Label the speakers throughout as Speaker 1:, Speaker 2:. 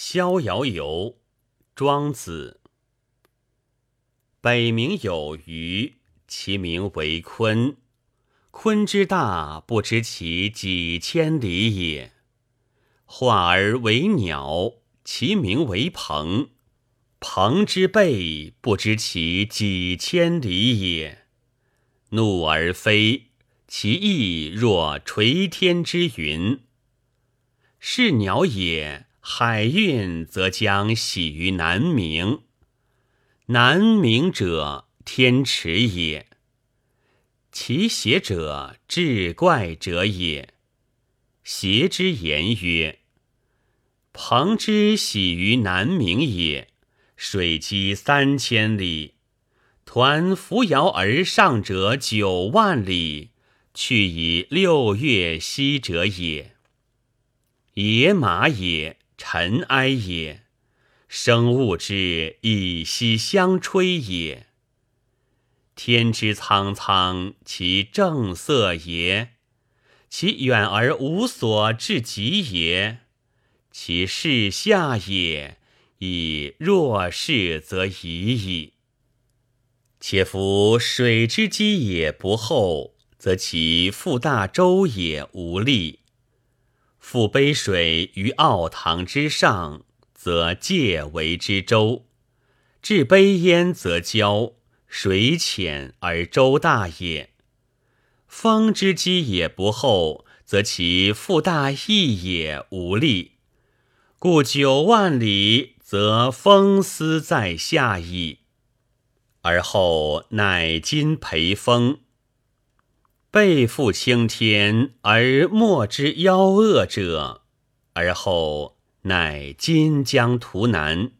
Speaker 1: 逍遥游，庄子。北冥有鱼，其名为鲲。鲲之大，不知其几千里也。化而为鸟，其名为鹏。鹏之背，不知其几千里也。怒而飞，其翼若垂天之云。是鸟也。海运则将徙于南冥。南冥者，天池也。其邪者，志怪者也。邪之言曰：“鹏之徙于南冥也，水击三千里，抟扶摇而上者九万里，去以六月息者也。野马也。”尘埃也，生物之以息相吹也。天之苍苍，其正色也；其远而无所至极也。其视下也，以若是则已矣。且夫水之积也不厚，则其覆大舟也无力。覆杯水于奥堂之上，则介为之舟；置杯焉，则交。水浅而舟大也。风之积也不厚，则其覆大翼也无力。故九万里，则风思在下矣。而后乃今培风。背负青天而莫之夭恶者，而后乃今将图南。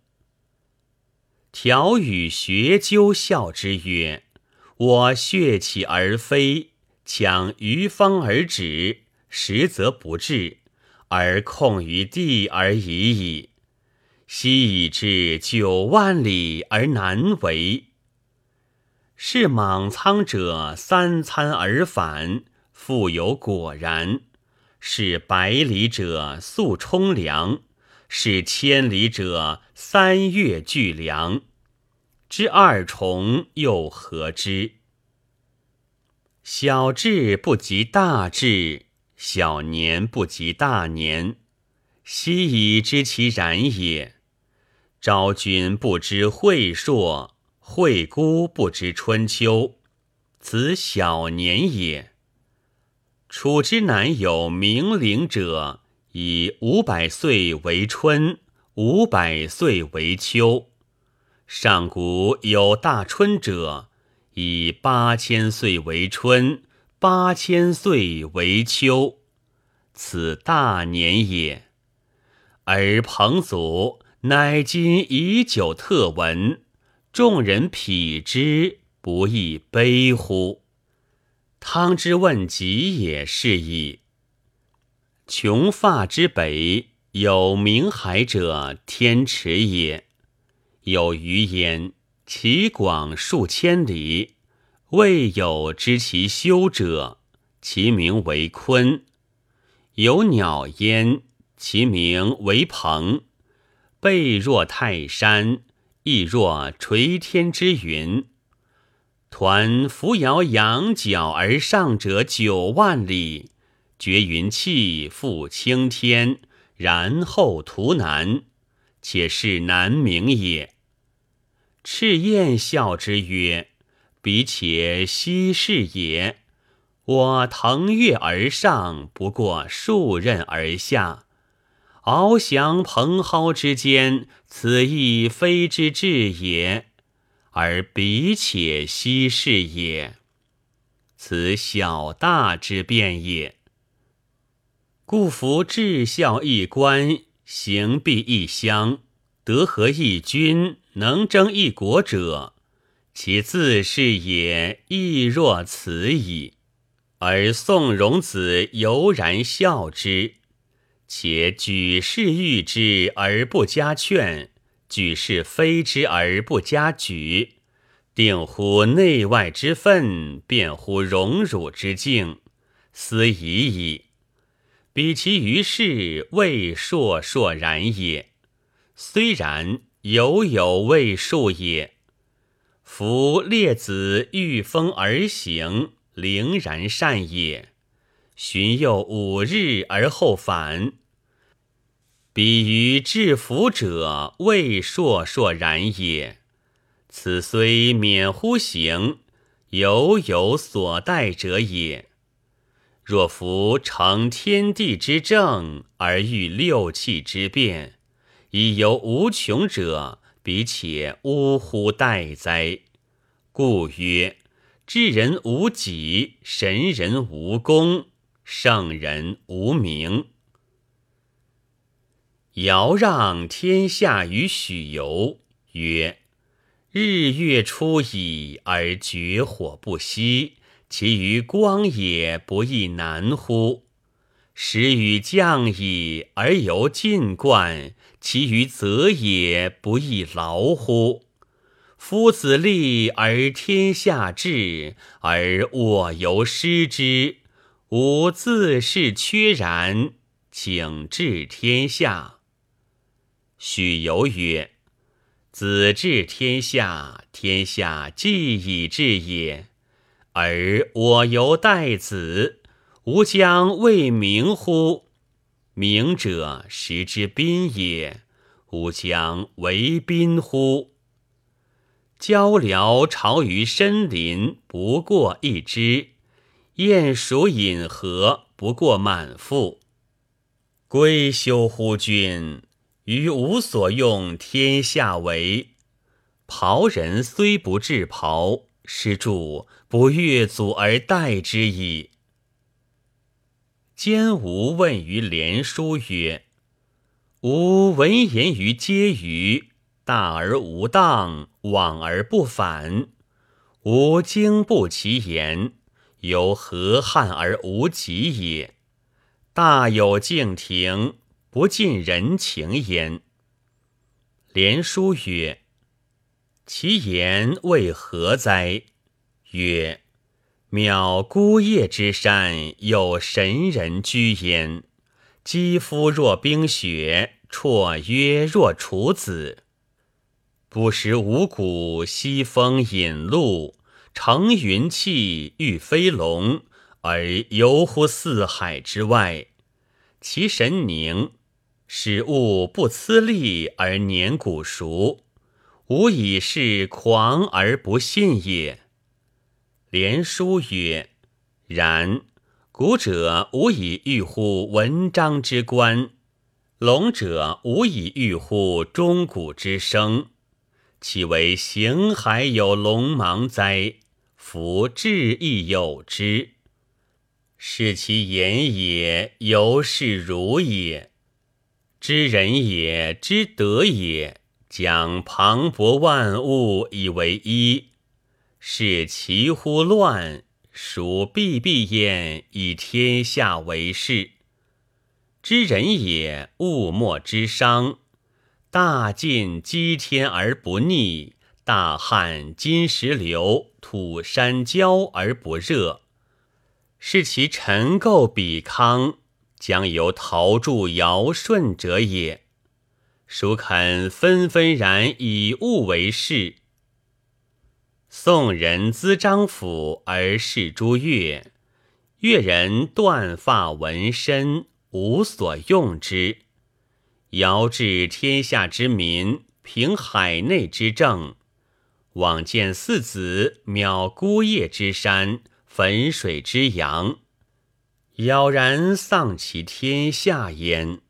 Speaker 1: 条与学究笑之曰：“我血起而飞，强于风而止，实则不至，而控于地而已矣。昔已至九万里而难为。”是莽苍者三餐而返，复有果然；是百里者速冲凉，是千里者三月聚凉。之二重又何之？小智不及大智，小年不及大年。昔已知其然也。昭君不知晦朔。惠姑不知春秋，此小年也。楚之南有冥灵者，以五百岁为春，五百岁为秋；上古有大春者，以八千岁为春，八千岁为秋，此大年也。而彭祖乃今以久特闻。众人匹之，不亦悲乎？汤之问疾也是矣。穷发之北，有冥海者，天池也。有鱼焉，其广数千里，未有知其修者，其名为鲲。有鸟焉，其名为鹏，背若泰山。亦若垂天之云，抟扶摇仰角而上者九万里，绝云气，覆青天，然后图南，且是南冥也。赤焰笑之曰：“彼且奚是也？我腾跃而上，不过数仞而下。”翱翔蓬蒿之间，此亦非之至也；而彼且奚是也？此小大之变也。故夫至孝一官，行必一乡，德合一君，能争一国者，其自是也亦若此矣。而宋荣子犹然笑之。且举世誉之而不加劝，举世非之而不加举，定乎内外之分，辩乎荣辱之境，斯已矣。彼其于世，未硕硕然也。虽然犹有未数也。夫列子御风而行，凌然善也。寻又五日而后返。比于至福者，未硕硕然也。此虽免乎行，犹有所待者也。若夫成天地之正，而欲六气之变，以有无穷者，彼且呜呼待哉！故曰：智人无己，神人无功，圣人无名。尧让天下于许由，曰：日月出矣，而绝火不息。其于光也不亦难乎？时雨降矣，而犹进灌；其于泽也不亦劳乎？夫子立而天下治，而我犹失之。吾自是缺然，请治天下。许由曰：“子治天下，天下既已治也。”而我犹待子，吾将为明乎？明者，时之宾也。吾将为宾乎？交辽巢于深林，不过一枝；鼹鼠饮河，不过满腹。归休乎君！于无所用，天下为。袍人虽不至袍。施主不越祖而待之矣。兼吾问于连书曰：“吾闻言于嗟余，大而无当，往而不返。吾经不其言，由何憾而无极也？大有敬庭，不近人情焉。”连书曰。其言为何哉？曰：渺孤叶之山，有神人居焉。肌肤若冰雪，绰约若处子。不食五谷，西风饮露，乘云气，御飞龙，而游乎四海之外。其神宁，使物不呲力而年古熟。吾以是狂而不信也。连书曰：“然。古者无以喻乎文章之观，龙者无以喻乎钟鼓之声。岂为形骸有龙芒哉？夫志亦有之。是其言也，犹是如也。知人也，知德也。”将磅礴万物以为一，是其乎乱？孰必必焉以天下为事？知人也，物莫之伤。大尽积天而不逆，大旱金石流，土山焦而不热。是其尘垢比康，将由陶铸尧舜者也。孰肯纷纷然以物为事？宋人资张府而视诸越，越人断发纹身，无所用之。尧治天下之民，平海内之政。往见四子，渺孤叶之山，汾水之阳，杳然丧其天下焉。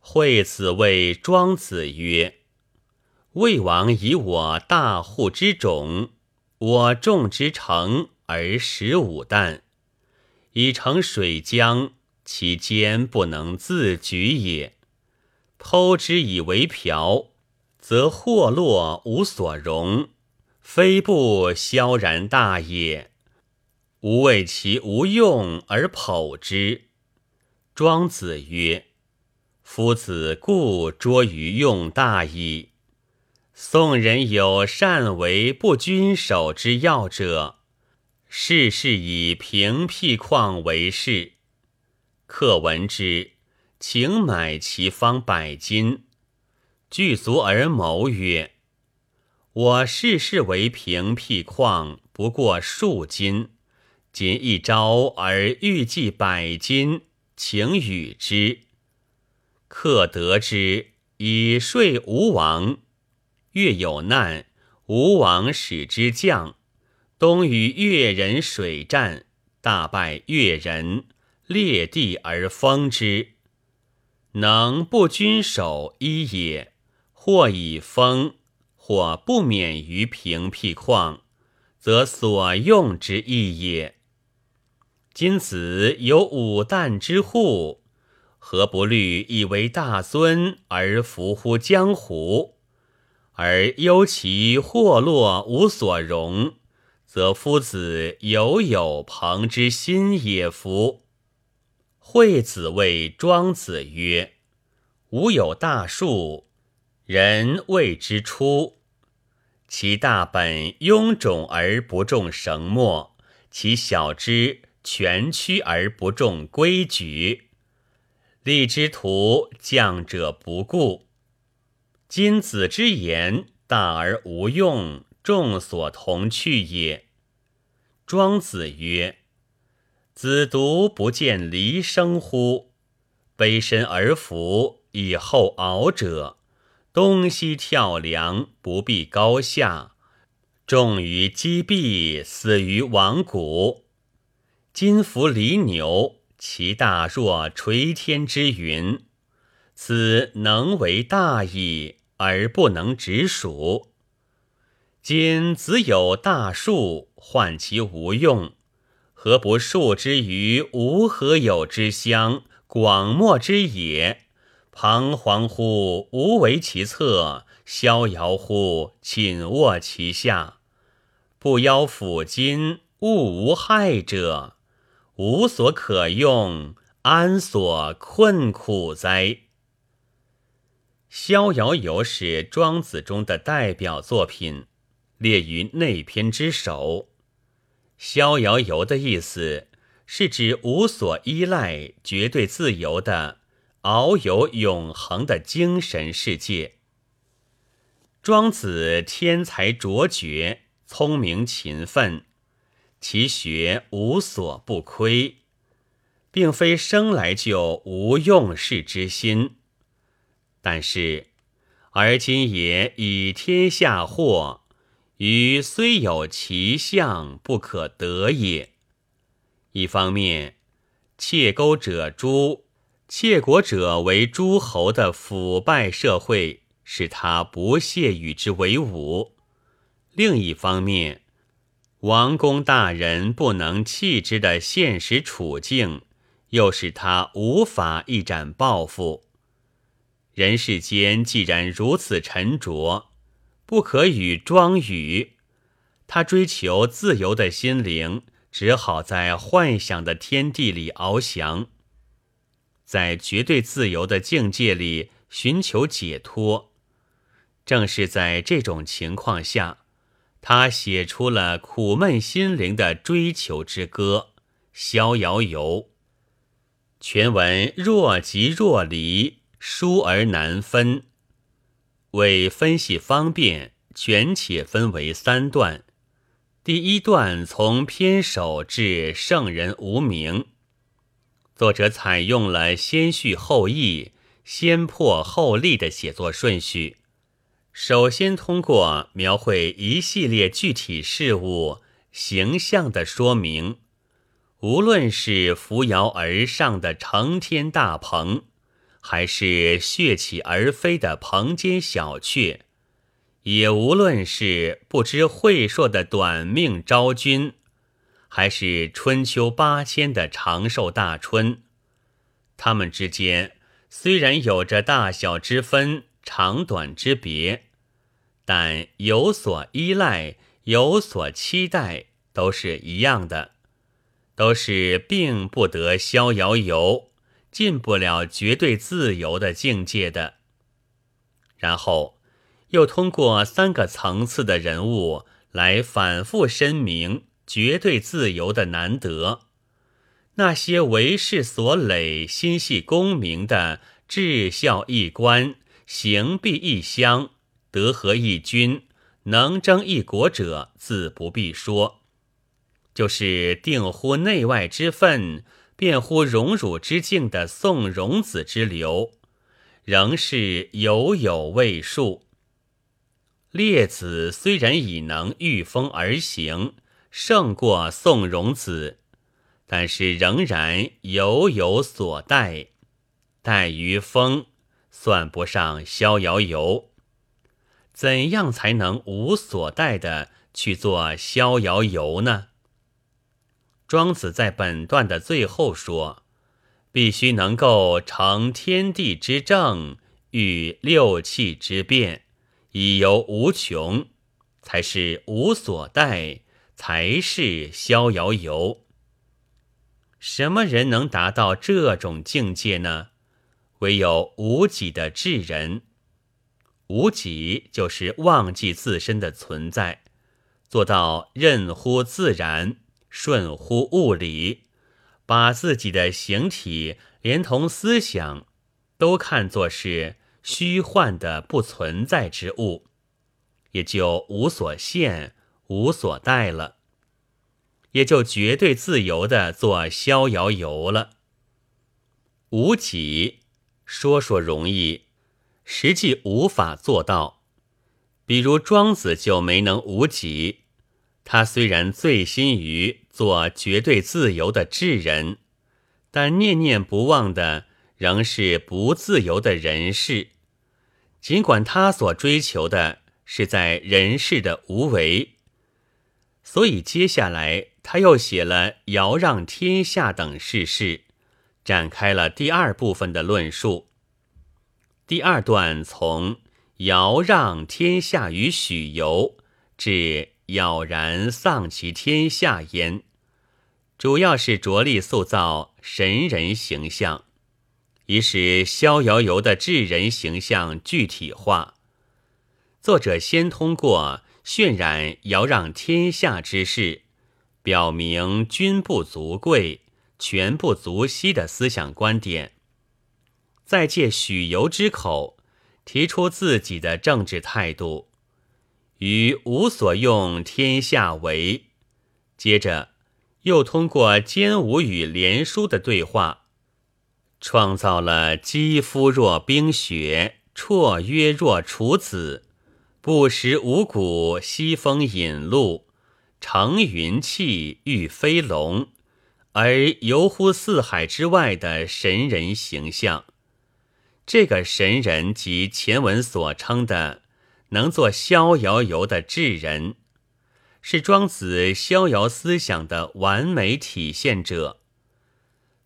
Speaker 1: 惠子谓庄子曰：“魏王以我大户之种，我种之成而食五担，以成水浆，其间不能自举也。偷之以为瓢，则祸落无所容，非不萧然大也。吾为其无用而剖之。”庄子曰。夫子故拙于用大矣。宋人有善为不君守之要者，事事以平辟旷为事。客闻之，请买其方百金。具足而谋曰：“我世世为平辟旷，不过数金。今一朝而欲计百金，请与之。客得之，以说吴王。越有难，吴王使之将。东与越人水战，大败越人，裂地而封之。能不君守一也。”或以封，或不免于平辟旷，则所用之意也。今子有五旦之户，何不虑以为大尊而服乎江湖？而忧其祸落无所容，则夫子犹有朋之心也夫。惠子谓庄子曰：“吾有大树。”人谓之出，其大本臃肿而不重绳墨，其小枝蜷曲而不重规矩。立之徒降者不顾。今子之言大而无用，众所同去也。庄子曰：“子独不见离生乎？卑身而服，以后敖者。”东西跳梁，不必高下；重于击壁，死于王谷。今服离牛，其大若垂天之云。此能为大矣，而不能直属。今子有大树，患其无用，何不树之于无何有之乡，广漠之野？彷徨乎无为其侧，逍遥乎寝卧其下。不邀抚今，物无害者，无所可用，安所困苦哉？《逍遥游》是庄子中的代表作品，列于内篇之首。逍遥游的意思是指无所依赖、绝对自由的。遨游永恒的精神世界。庄子天才卓绝，聪明勤奋，其学无所不窥，并非生来就无用事之心。但是，而今也以天下祸，于虽有其相，不可得也。一方面，窃钩者诛。窃国者为诸侯的腐败社会，使他不屑与之为伍；另一方面，王公大人不能弃之的现实处境，又使他无法一展抱负。人世间既然如此沉着，不可与庄语。他追求自由的心灵，只好在幻想的天地里翱翔。在绝对自由的境界里寻求解脱，正是在这种情况下，他写出了苦闷心灵的追求之歌《逍遥游》。全文若即若离，疏而难分。为分析方便，全且分为三段。第一段从篇首至圣人无名。作者采用了先叙后议、先破后立的写作顺序，首先通过描绘一系列具体事物形象的说明，无论是扶摇而上的成天大鹏，还是血起而飞的蓬间小雀，也无论是不知晦朔的短命昭君。还是春秋八千的长寿大春，他们之间虽然有着大小之分、长短之别，但有所依赖、有所期待，都是一样的，都是并不得逍遥游，进不了绝对自由的境界的。然后，又通过三个层次的人物来反复申明。绝对自由的难得，那些为世所累、心系功名的至孝一官、行必异乡，德合一君，能争一国者，自不必说。就是定乎内外之分，辩乎荣辱之境的宋荣子之流，仍是有有未数。列子虽然已能御风而行，胜过宋荣子，但是仍然犹有所待。待于风，算不上逍遥游。怎样才能无所待的去做逍遥游呢？庄子在本段的最后说：“必须能够成天地之正，与六气之变，以游无穷，才是无所待，才是逍遥游。什么人能达到这种境界呢？唯有无己的智人。无己就是忘记自身的存在，做到任乎自然。”顺乎物理，把自己的形体连同思想都看作是虚幻的不存在之物，也就无所限、无所待了，也就绝对自由的做逍遥游了。无己，说说容易，实际无法做到。比如庄子就没能无己。他虽然醉心于做绝对自由的智人，但念念不忘的仍是不自由的人世。尽管他所追求的是在人世的无为，所以接下来他又写了“尧让天下”等事事，展开了第二部分的论述。第二段从“尧让天下”于许由至。杳然丧其天下焉，主要是着力塑造神人形象，以使逍遥游的智人形象具体化。作者先通过渲染尧让天下之事，表明君不足贵，权不足惜的思想观点，再借许由之口提出自己的政治态度。于无所用天下为，接着又通过坚武与连书的对话，创造了肌肤若冰雪，绰约若处子，不食五谷，西风引路，乘云气，御飞龙，而游乎四海之外的神人形象。这个神人即前文所称的。能做逍遥游的智人，是庄子逍遥思想的完美体现者，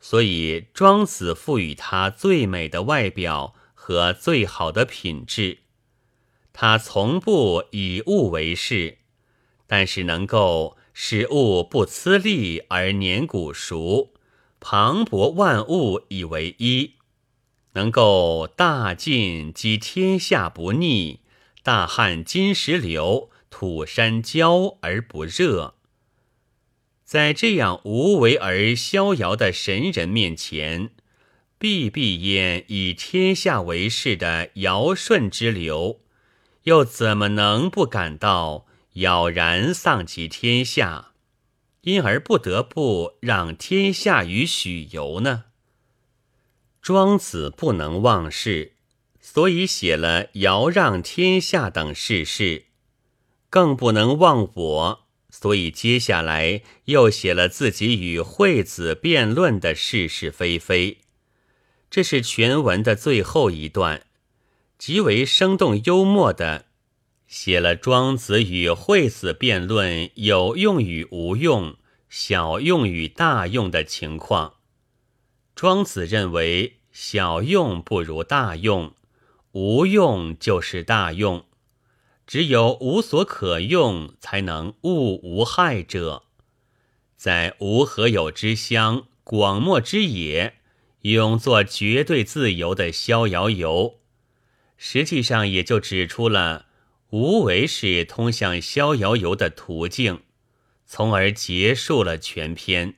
Speaker 1: 所以庄子赋予他最美的外表和最好的品质。他从不以物为事，但是能够使物不呲力而年古熟，磅礴万物以为一，能够大尽积天下不逆。大旱金石流，土山焦而不热。在这样无为而逍遥的神人面前，闭闭眼以天下为事的尧舜之流，又怎么能不感到杳然丧及天下，因而不得不让天下于许由呢？庄子不能忘事。所以写了尧让天下等事事，更不能忘我。所以接下来又写了自己与惠子辩论的是是非非。这是全文的最后一段，极为生动幽默的写了庄子与惠子辩论有用与无用、小用与大用的情况。庄子认为小用不如大用。无用就是大用，只有无所可用，才能物无害者。在无何有之乡、广漠之野，永做绝对自由的逍遥游，实际上也就指出了无为是通向逍遥游的途径，从而结束了全篇。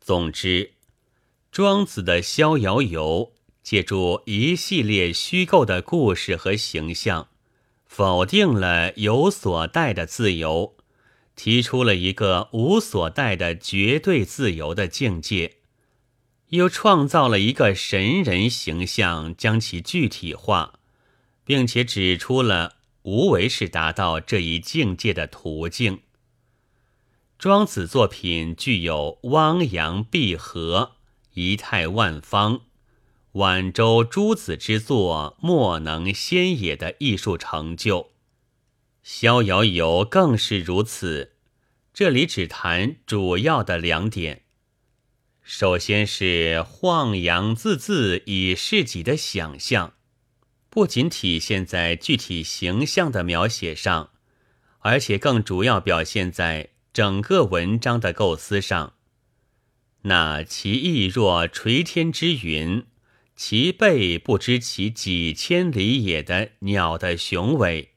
Speaker 1: 总之，庄子的逍遥游。借助一系列虚构的故事和形象，否定了有所待的自由，提出了一个无所待的绝对自由的境界，又创造了一个神人形象，将其具体化，并且指出了无为是达到这一境界的途径。庄子作品具有汪洋碧河、仪态万方。晚周诸子之作，莫能先也的艺术成就，《逍遥游》更是如此。这里只谈主要的两点：首先是晃洋字字以示己的想象，不仅体现在具体形象的描写上，而且更主要表现在整个文章的构思上。那其意若垂天之云。其背不知其几千里也的鸟的雄伟，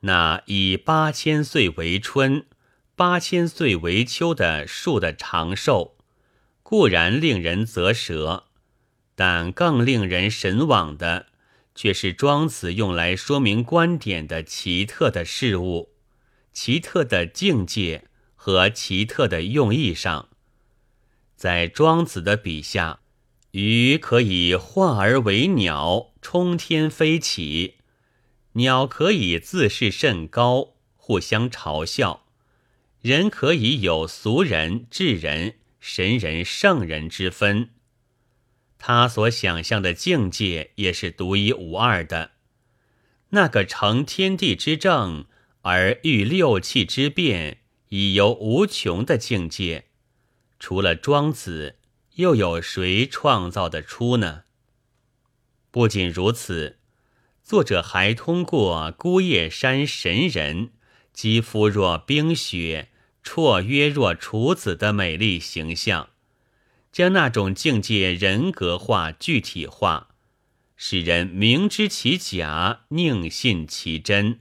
Speaker 1: 那以八千岁为春，八千岁为秋的树的长寿，固然令人啧舌，但更令人神往的，却是庄子用来说明观点的奇特的事物、奇特的境界和奇特的用意上，在庄子的笔下。鱼可以化而为鸟，冲天飞起；鸟可以自视甚高，互相嘲笑；人可以有俗人、智人、神人、圣人之分。他所想象的境界也是独一无二的。那个成天地之正而御六气之变，已有无穷的境界，除了庄子。又有谁创造得出呢？不仅如此，作者还通过孤叶山神人肌肤若冰雪、绰约若处子的美丽形象，将那种境界人格化、具体化，使人明知其假，宁信其真，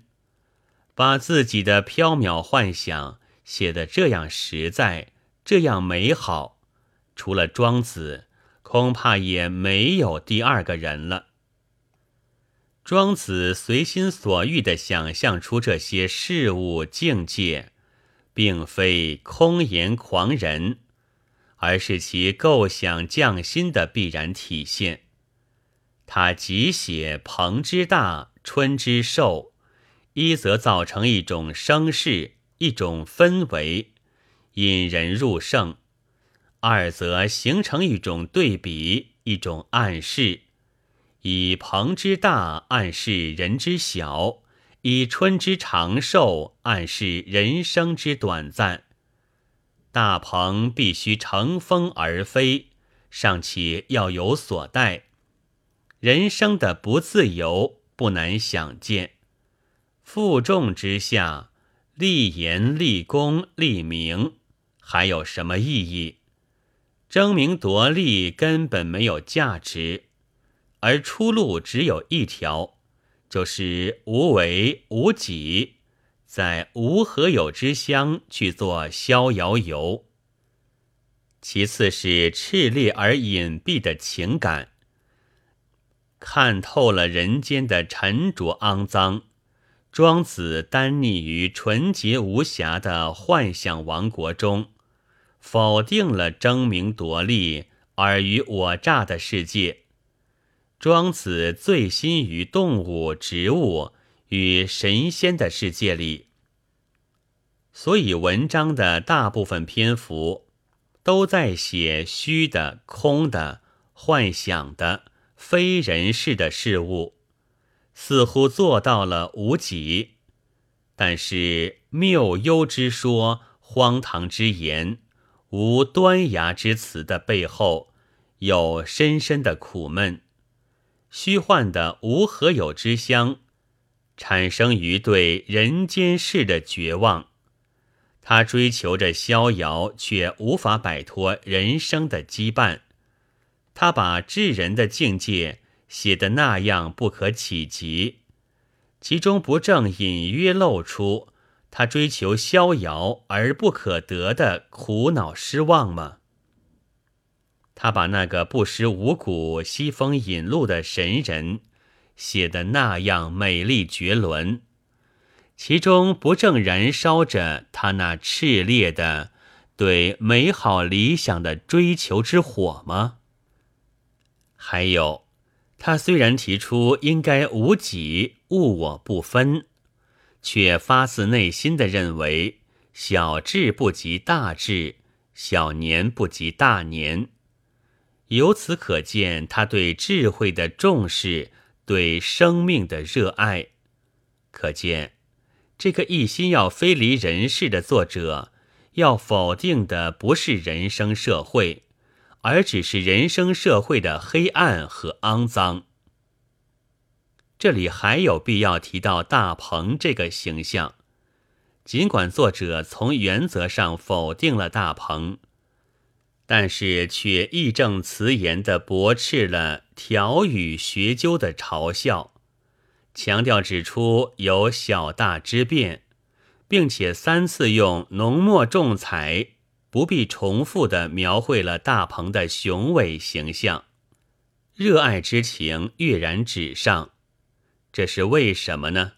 Speaker 1: 把自己的缥缈幻想写得这样实在，这样美好。除了庄子，恐怕也没有第二个人了。庄子随心所欲地想象出这些事物境界，并非空言狂人，而是其构想匠心的必然体现。他即写鹏之大，春之寿，一则造成一种声势，一种氛围，引人入胜。二则形成一种对比，一种暗示，以鹏之大暗示人之小，以春之长寿暗示人生之短暂。大鹏必须乘风而飞，尚且要有所待。人生的不自由不难想见。负重之下，立言、立功、立名，还有什么意义？争名夺利根本没有价值，而出路只有一条，就是无为无己，在无何有之乡去做逍遥游。其次是炽烈而隐蔽的情感，看透了人间的沉着肮脏。庄子单溺于纯洁无瑕的幻想王国中。否定了争名夺利、尔虞我诈的世界。庄子醉心于动物、植物与神仙的世界里，所以文章的大部分篇幅都在写虚的、空的、幻想的、非人世的事物，似乎做到了无己。但是谬幽之说、荒唐之言。无端崖之词的背后，有深深的苦闷。虚幻的无何有之乡，产生于对人间事的绝望。他追求着逍遥，却无法摆脱人生的羁绊。他把智人的境界写得那样不可企及，其中不正隐约露出？他追求逍遥而不可得的苦恼失望吗？他把那个不识五谷、西风引路的神人写得那样美丽绝伦，其中不正燃烧着他那炽烈的对美好理想的追求之火吗？还有，他虽然提出应该无己、物我不分，却发自内心的认为小智不及大智，小年不及大年。由此可见，他对智慧的重视，对生命的热爱。可见，这个一心要飞离人世的作者，要否定的不是人生社会，而只是人生社会的黑暗和肮脏。这里还有必要提到大鹏这个形象，尽管作者从原则上否定了大鹏。但是却义正辞严地驳斥了条语学究的嘲笑，强调指出有小大之变，并且三次用浓墨重彩、不必重复地描绘了大鹏的雄伟形象，热爱之情跃然纸上。这是为什么呢？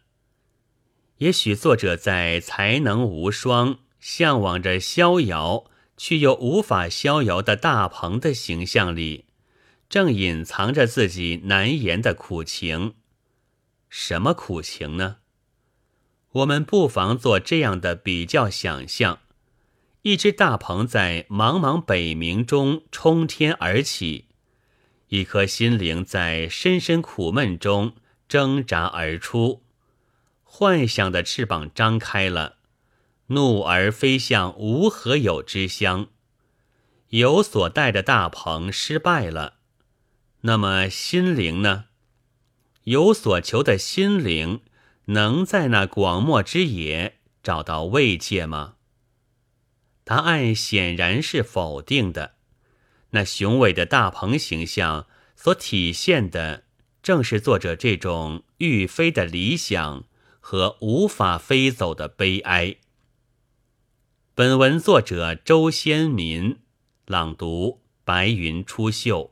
Speaker 1: 也许作者在才能无双，向往着逍遥。却又无法逍遥的大鹏的形象里，正隐藏着自己难言的苦情。什么苦情呢？我们不妨做这样的比较想象：一只大鹏在茫茫北冥中冲天而起，一颗心灵在深深苦闷中挣扎而出，幻想的翅膀张开了。怒而飞向无何有之乡，有所带的大鹏失败了。那么心灵呢？有所求的心灵能在那广漠之野找到慰藉吗？答案显然是否定的。那雄伟的大鹏形象所体现的，正是作者这种欲飞的理想和无法飞走的悲哀。本文作者周先民朗读：白云出岫。